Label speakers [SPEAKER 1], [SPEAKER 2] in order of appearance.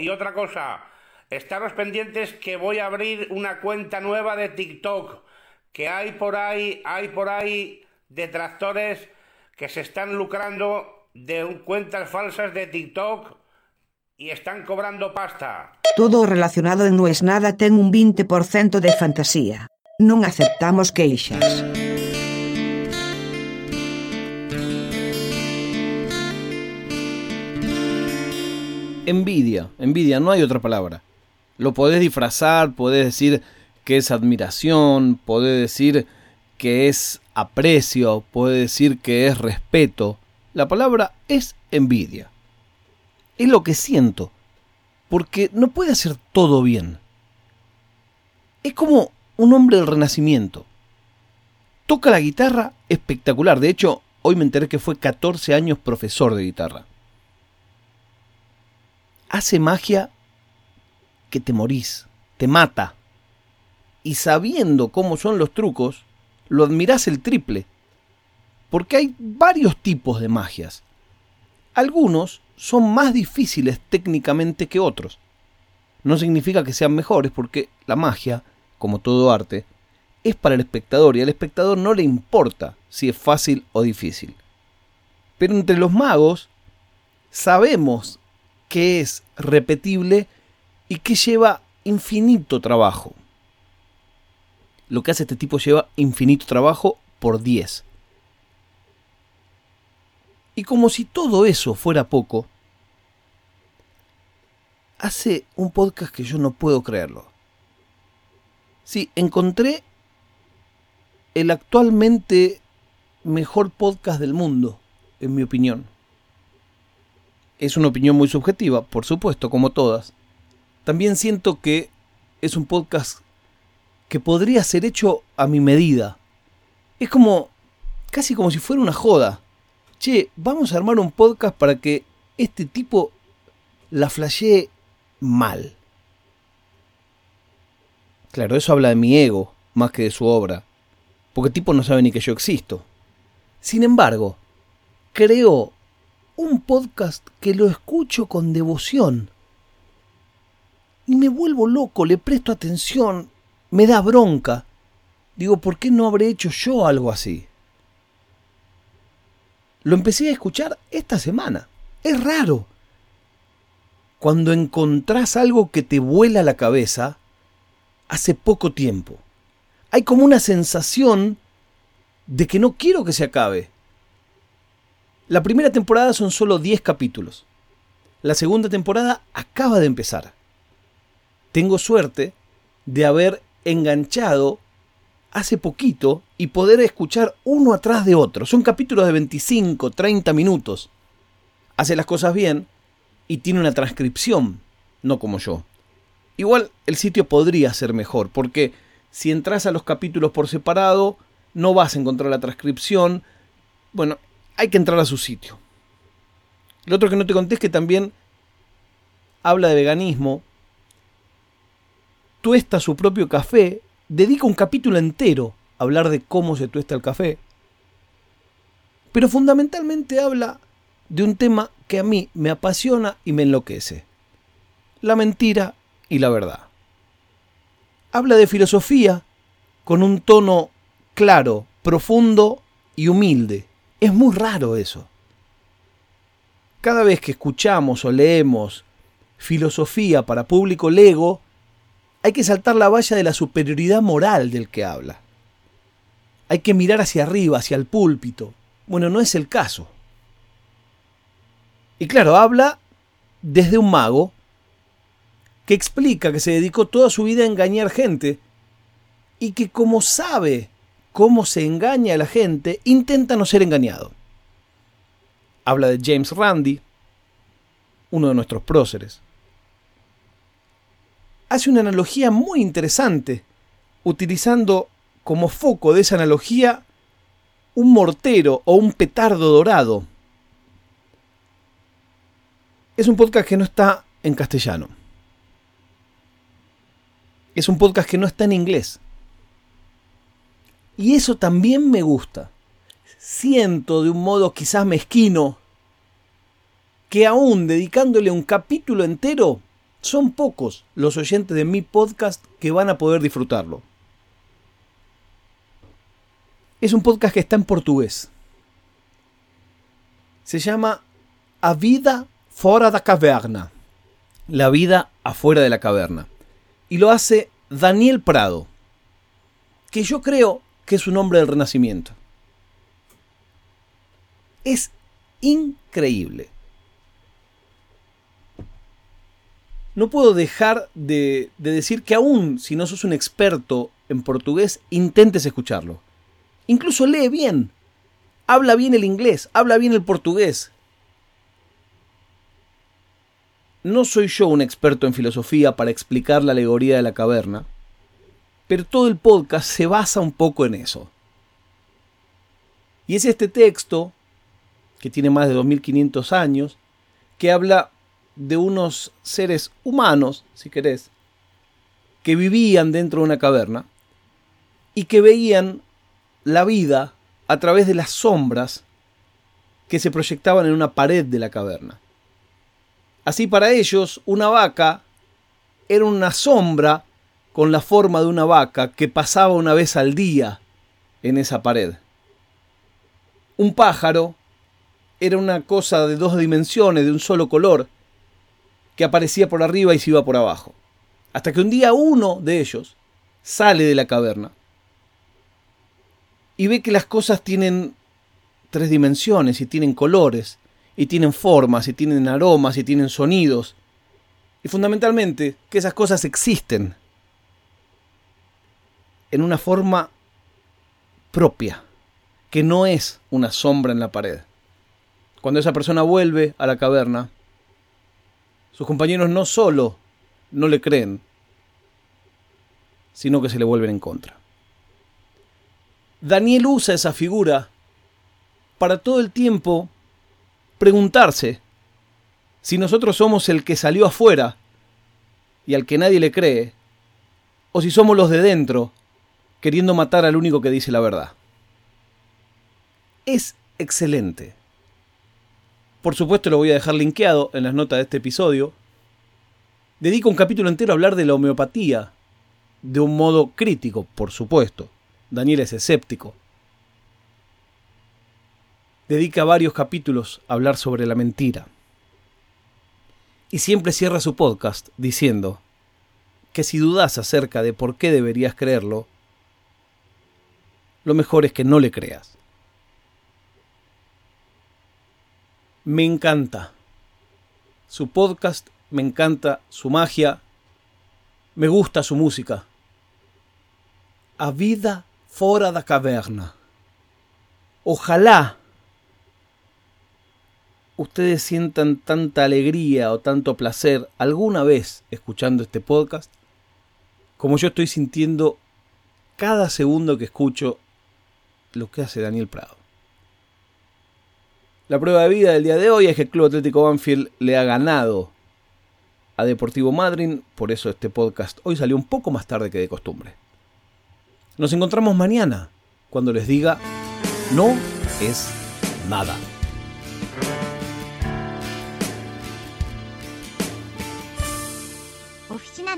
[SPEAKER 1] Y otra cosa, estaros pendientes que voy a abrir una cuenta nueva de TikTok, que hay por ahí, hay por ahí detractores que se están lucrando de cuentas falsas de TikTok y están cobrando pasta.
[SPEAKER 2] Todo relacionado en No es nada ten un 20% de fantasía. Non aceptamos queixas.
[SPEAKER 3] Envidia, envidia, no hay otra palabra. Lo podés disfrazar, podés decir que es admiración, podés decir que es aprecio, podés decir que es respeto. La palabra es envidia. Es lo que siento, porque no puede hacer todo bien. Es como un hombre del renacimiento. Toca la guitarra espectacular, de hecho, hoy me enteré que fue 14 años profesor de guitarra hace magia que te morís, te mata. Y sabiendo cómo son los trucos, lo admirás el triple. Porque hay varios tipos de magias. Algunos son más difíciles técnicamente que otros. No significa que sean mejores porque la magia, como todo arte, es para el espectador y al espectador no le importa si es fácil o difícil. Pero entre los magos sabemos que es repetible y que lleva infinito trabajo. Lo que hace este tipo lleva infinito trabajo por 10. Y como si todo eso fuera poco, hace un podcast que yo no puedo creerlo. Sí, encontré el actualmente mejor podcast del mundo, en mi opinión. Es una opinión muy subjetiva, por supuesto, como todas. También siento que es un podcast que podría ser hecho a mi medida. Es como, casi como si fuera una joda. Che, vamos a armar un podcast para que este tipo la flashee mal. Claro, eso habla de mi ego más que de su obra, porque el tipo no sabe ni que yo existo. Sin embargo, creo un podcast que lo escucho con devoción. Y me vuelvo loco, le presto atención, me da bronca. Digo, ¿por qué no habré hecho yo algo así? Lo empecé a escuchar esta semana. Es raro. Cuando encontrás algo que te vuela la cabeza, hace poco tiempo. Hay como una sensación de que no quiero que se acabe. La primera temporada son solo 10 capítulos. La segunda temporada acaba de empezar. Tengo suerte de haber enganchado hace poquito y poder escuchar uno atrás de otro. Son capítulos de 25, 30 minutos. Hace las cosas bien y tiene una transcripción, no como yo. Igual el sitio podría ser mejor, porque si entras a los capítulos por separado, no vas a encontrar la transcripción. Bueno, hay que entrar a su sitio. Lo otro que no te conté es que también habla de veganismo, tuesta su propio café, dedica un capítulo entero a hablar de cómo se tuesta el café, pero fundamentalmente habla de un tema que a mí me apasiona y me enloquece, la mentira y la verdad. Habla de filosofía con un tono claro, profundo y humilde. Es muy raro eso. Cada vez que escuchamos o leemos filosofía para público lego, hay que saltar la valla de la superioridad moral del que habla. Hay que mirar hacia arriba, hacia el púlpito. Bueno, no es el caso. Y claro, habla desde un mago que explica que se dedicó toda su vida a engañar gente y que como sabe cómo se engaña a la gente, intenta no ser engañado. Habla de James Randi, uno de nuestros próceres. Hace una analogía muy interesante, utilizando como foco de esa analogía un mortero o un petardo dorado. Es un podcast que no está en castellano. Es un podcast que no está en inglés. Y eso también me gusta. Siento de un modo quizás mezquino que aún dedicándole un capítulo entero son pocos los oyentes de mi podcast que van a poder disfrutarlo. Es un podcast que está en portugués. Se llama A Vida Fora da Caverna. La vida afuera de la caverna. Y lo hace Daniel Prado, que yo creo que es un hombre del Renacimiento. Es increíble. No puedo dejar de, de, decir que aún si no sos un experto en portugués, intentes escucharlo. Incluso lee bien. Habla bien el inglés, habla bien el portugués. No soy yo un experto en filosofía para explicar la alegoría de la caverna, pero todo el podcast se basa un poco en eso. Y es este texto, que tiene más de 2500 años, que habla de unos seres humanos, si querés, que vivían dentro de una caverna y que veían la vida a través de las sombras que se proyectaban en una pared de la caverna. Así para ellos, una vaca era una sombra con la forma de una vaca que pasaba una vez al día en esa pared. Un pájaro era una cosa de dos dimensiones, de un solo color, que aparecía por arriba y se iba por abajo. Hasta que un día uno de ellos sale de la caverna y ve que las cosas tienen tres dimensiones y tienen colores y tienen formas y tienen aromas y tienen sonidos. Y fundamentalmente que esas cosas existen en una forma propia, que no es una sombra en la pared. Cuando esa persona vuelve a la caverna, sus compañeros no solo no le creen, sino que se le vuelven en contra. Daniel usa esa figura para todo el tiempo preguntarse si nosotros somos el que salió afuera y al que nadie le cree, o si somos los de dentro queriendo matar al único que dice la verdad. Es excelente. Por supuesto lo voy a dejar linkeado en las notas de este episodio. Dedico un capítulo entero a hablar de la homeopatía, de un modo crítico, por supuesto. Daniel es escéptico. Dedica varios capítulos a hablar sobre la mentira. Y siempre cierra su podcast diciendo que si dudas acerca de por qué deberías creerlo, lo mejor es que no le creas. Me encanta su podcast, me encanta su magia, me gusta su música. A vida fora da caverna. Ojalá ustedes sientan tanta alegría o tanto placer alguna vez escuchando este podcast como yo estoy sintiendo cada segundo que escucho lo que hace Daniel Prado. La prueba de vida del día de hoy es que el Club Atlético Banfield le ha ganado a Deportivo Madryn, por eso este podcast hoy salió un poco más tarde que de costumbre. Nos encontramos mañana cuando les diga no es nada. Oficina